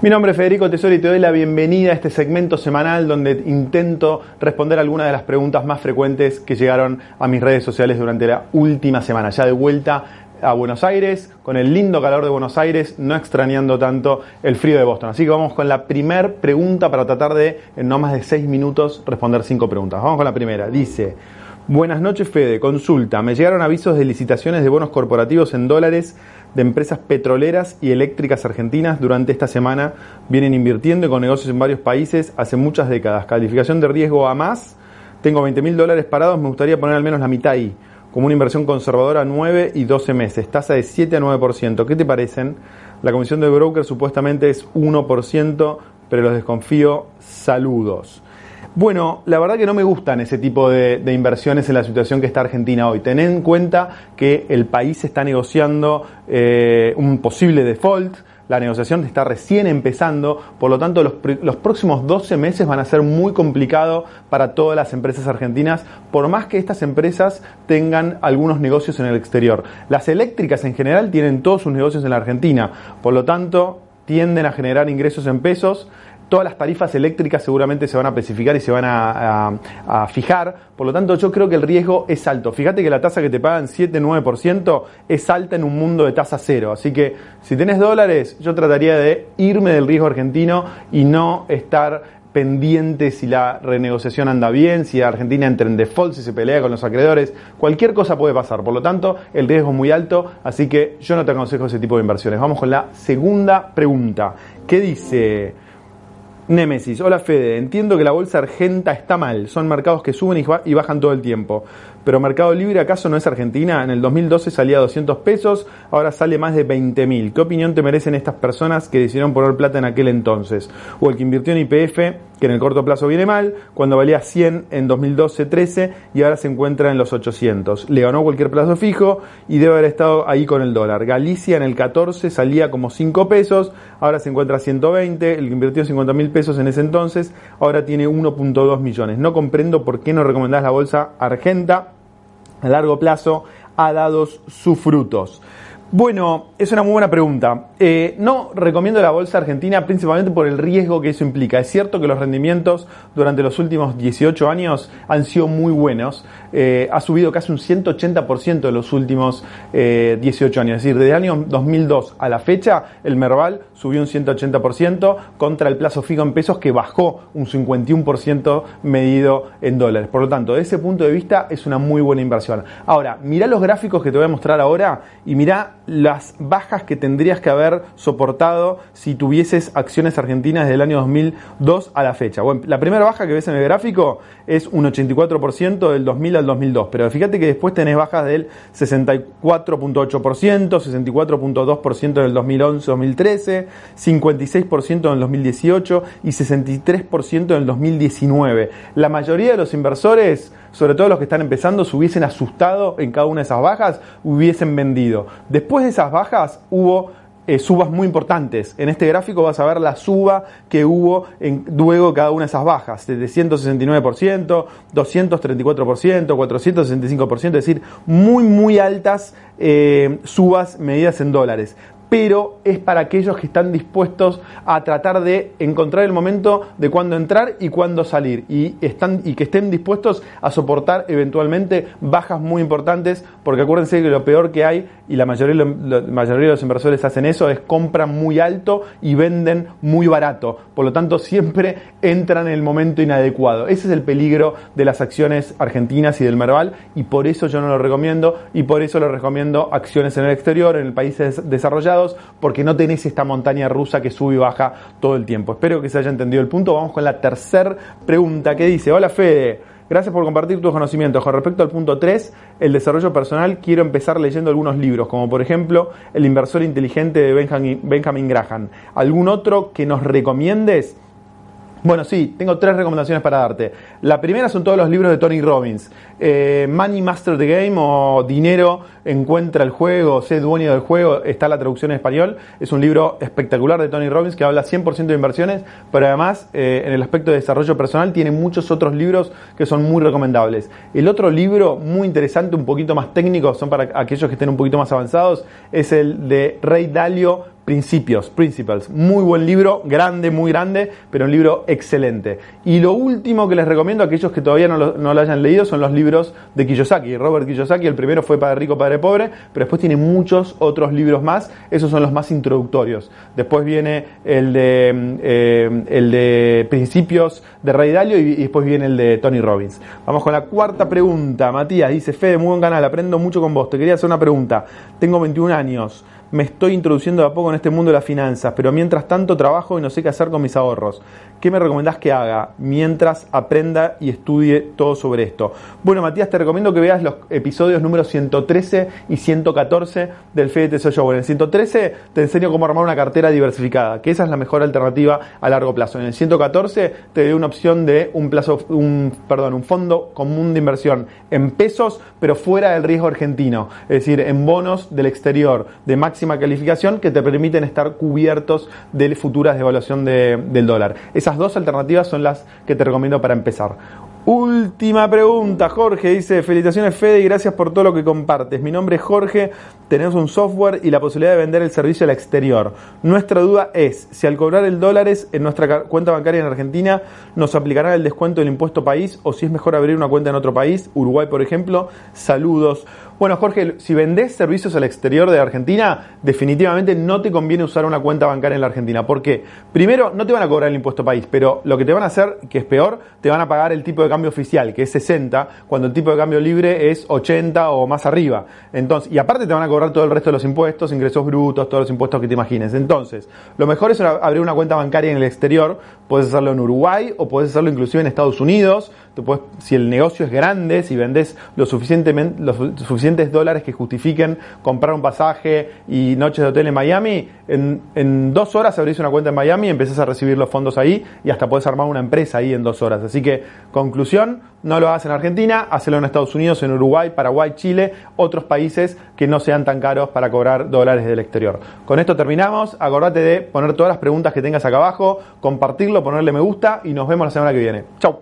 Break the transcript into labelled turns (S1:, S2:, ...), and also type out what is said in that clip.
S1: Mi nombre es Federico Tesoro y te doy la bienvenida a este segmento semanal donde intento responder algunas de las preguntas más frecuentes que llegaron a mis redes sociales durante la última semana. Ya de vuelta a Buenos Aires, con el lindo calor de Buenos Aires, no extrañando tanto el frío de Boston. Así que vamos con la primera pregunta para tratar de, en no más de seis minutos, responder cinco preguntas. Vamos con la primera. Dice, buenas noches Fede, consulta, me llegaron avisos de licitaciones de bonos corporativos en dólares de empresas petroleras y eléctricas argentinas durante esta semana vienen invirtiendo con negocios en varios países hace muchas décadas. Calificación de riesgo a más. Tengo 20 mil dólares parados, me gustaría poner al menos la mitad ahí, como una inversión conservadora a 9 y 12 meses, tasa de 7 a 9%. ¿Qué te parecen? La comisión de broker supuestamente es 1%, pero los desconfío. Saludos. Bueno, la verdad que no me gustan ese tipo de, inversiones en la situación que está Argentina hoy. Ten en cuenta que el país está negociando eh, un posible default, la negociación está recién empezando, por lo tanto los, los, próximos 12 meses van a ser muy complicados para todas las empresas argentinas, por más que estas empresas tengan algunos negocios en el exterior. Las eléctricas en general tienen todos sus negocios en la Argentina, por lo tanto tienden a generar ingresos en pesos todas las tarifas eléctricas seguramente se van a especificar y se van a, fijar. Por lo tanto, yo creo que el riesgo es alto. Fíjate que la tasa que te pagan 7-9% es alta en un mundo de tasa cero. Así que si tenés dólares, yo trataría de irme del riesgo argentino y no estar pendiente si la renegociación anda bien, si Argentina entra en default, si se pelea con los acreedores, cualquier cosa puede pasar. Por lo tanto, el riesgo es muy alto, así que yo no te aconsejo ese tipo de inversiones. Vamos con la segunda pregunta. ¿Qué dice? Némesis, hola Fede, entiendo que la bolsa argenta está mal, son mercados que suben y bajan todo el tiempo, pero Mercado Libre acaso no es Argentina, en el 2012 salía a 200 pesos, ahora sale más de 20 mil. ¿Qué opinión te merecen estas personas que decidieron poner plata en aquel entonces? O el que invirtió en IPF, que en el corto plazo viene mal, cuando valía 100 en 2012-13 y ahora se encuentra en los 800. Le ganó cualquier plazo fijo y debe haber estado ahí con el dólar. Galicia en el 14 salía como 5 pesos, ahora se encuentra a 120, el que invirtió 50 mil pesos en ese entonces, ahora tiene 1.2 millones. No comprendo por qué no recomendás la bolsa argenta a largo plazo ha dado sus frutos. Bueno, es una muy buena pregunta. Eh, no recomiendo la bolsa argentina principalmente por el riesgo que eso implica. Es cierto que los rendimientos durante los últimos 18 años han sido muy buenos. Eh, ha subido casi un 180% en los últimos 18 eh, años. Es decir, desde el año 2002 a la fecha, el Merval subió un 180% contra el plazo fijo en pesos que bajó un 51% medido en dólares. Por lo tanto, desde ese punto de vista es una muy buena inversión. Ahora, mira los gráficos que te voy a mostrar ahora y mira las bajas que tendrías que haber soportado si tuvieses acciones argentinas desde el año 2002 a la fecha. Bueno, la primera baja que ves en el gráfico es un 84% del 2000 al 2002, pero fíjate que después tenés bajas del 64.8%, 64.2% en el 2011-2013, 56% en el 2018 y 63% en el 2019. La mayoría de los inversores sobre todo los que están empezando, se hubiesen asustado en cada una de esas bajas, hubiesen vendido. Después de esas bajas hubo eh, subas muy importantes. En este gráfico vas a ver la suba que hubo en, luego cada una de esas bajas, de 169%, 234%, 465%, es decir, muy, muy altas eh, subas medidas en dólares pero es para aquellos que están dispuestos a tratar de encontrar el momento de cuándo entrar y cuándo salir y, están, y que estén dispuestos a soportar eventualmente bajas muy importantes, porque acuérdense que lo peor que hay, y la mayoría, la mayoría de los inversores hacen eso, es compran muy alto y venden muy barato. Por lo tanto, siempre entran en el momento inadecuado. Ese es el peligro de las acciones argentinas y del Merval, y por eso yo no lo recomiendo, y por eso lo recomiendo acciones en el exterior, en el país desarrollado porque no tenés esta montaña rusa que sube y baja todo el tiempo. Espero que se haya entendido el punto. Vamos con la tercera pregunta que dice, hola Fede. Gracias por compartir tus conocimientos. Con respecto al punto 3, el desarrollo personal, quiero empezar leyendo algunos libros, como por ejemplo El inversor inteligente de Benjamin, Benjamin Graham. ¿Algún otro que nos recomiendes? Bueno, sí, tengo tres recomendaciones para darte. La primera son todos los libros de Tony Robbins. Eh, Money Master the Game o Dinero encuentra el juego, sé dueño del juego, está la traducción en español. Es un libro espectacular de Tony Robbins que habla 100% de inversiones, pero además eh, en el aspecto de desarrollo personal tiene muchos otros libros que son muy recomendables. El otro libro muy interesante, un poquito más técnico, son para aquellos que estén un poquito más avanzados, es el de Rey Dalio Principios, Principles. Muy buen libro, grande, muy grande, pero un libro excelente. Y lo último que les recomiendo a aquellos que todavía no lo, hayan leído son los libros de Kiyosaki. Robert Kiyosaki, el primero fue Padre Rico, Padre Pobre, pero después tiene muchos otros libros más. Esos son los más introductorios. Después viene el de, eh, el de Principios de Ray Dalio y, y después viene el de Tony Robbins. Vamos con la cuarta pregunta. Matías dice, Fede, muy buen canal, aprendo mucho con vos. Te quería hacer una pregunta. Tengo 21 años me estoy introduciendo de a poco en este mundo de las finanzas, pero mientras tanto trabajo y no sé qué hacer con mis ahorros. ¿Qué me recomendás que haga mientras aprenda y estudie todo sobre esto? Bueno, Matías, te recomiendo que veas los episodios número 113 y 114 del FED Show. En el 113 te enseño cómo armar una cartera diversificada, que esa es la mejor alternativa a largo plazo. En el 114 te doy una opción de un plazo, un, perdón, un fondo común de inversión en pesos, pero fuera del riesgo argentino, es decir, en bonos del exterior de máxima calificación que te permiten estar cubiertos de futuras devaluación de, del dólar. Esas dos alternativas son las que te recomiendo para empezar. Última pregunta, Jorge dice, felicitaciones Fede y gracias por todo lo que compartes. Mi nombre es Jorge, tenemos un software y la posibilidad de vender el servicio al exterior. Nuestra duda es si al cobrar el dólares en nuestra cuenta bancaria en Argentina nos aplicarán el descuento del impuesto país o si es mejor abrir una cuenta en otro país, Uruguay por ejemplo. Saludos. Bueno, Jorge, si vendés servicios al exterior de Argentina, definitivamente no te conviene usar una cuenta bancaria en la Argentina. ¿Por qué? Primero, no te van a cobrar el impuesto país, pero lo que te van a hacer, que es peor, te van a pagar el tipo de cambio oficial, que es 60, cuando el tipo de cambio libre es 80 o más arriba. Entonces, y aparte te van a cobrar todo el resto de los impuestos, ingresos brutos, todos los impuestos que te imagines. Entonces, lo mejor es abrir una cuenta bancaria en el exterior, puedes hacerlo en Uruguay o puedes hacerlo inclusive en Estados Unidos, si el negocio es grande, si vendes lo suficientemente, los suficientes dólares que justifiquen comprar un pasaje y noches de hotel en Miami, en, dos horas abrís una cuenta en Miami y empezás a recibir los fondos ahí y hasta podés armar una empresa ahí en dos horas. Así que, no lo hagas en Argentina, hacelo en Estados Unidos, en Uruguay, Paraguay, Chile, otros países que no sean tan caros para cobrar dólares del exterior. Con esto terminamos. Acordate de poner todas las preguntas que tengas acá abajo, compartirlo, ponerle me gusta y nos vemos la semana que viene. Chau.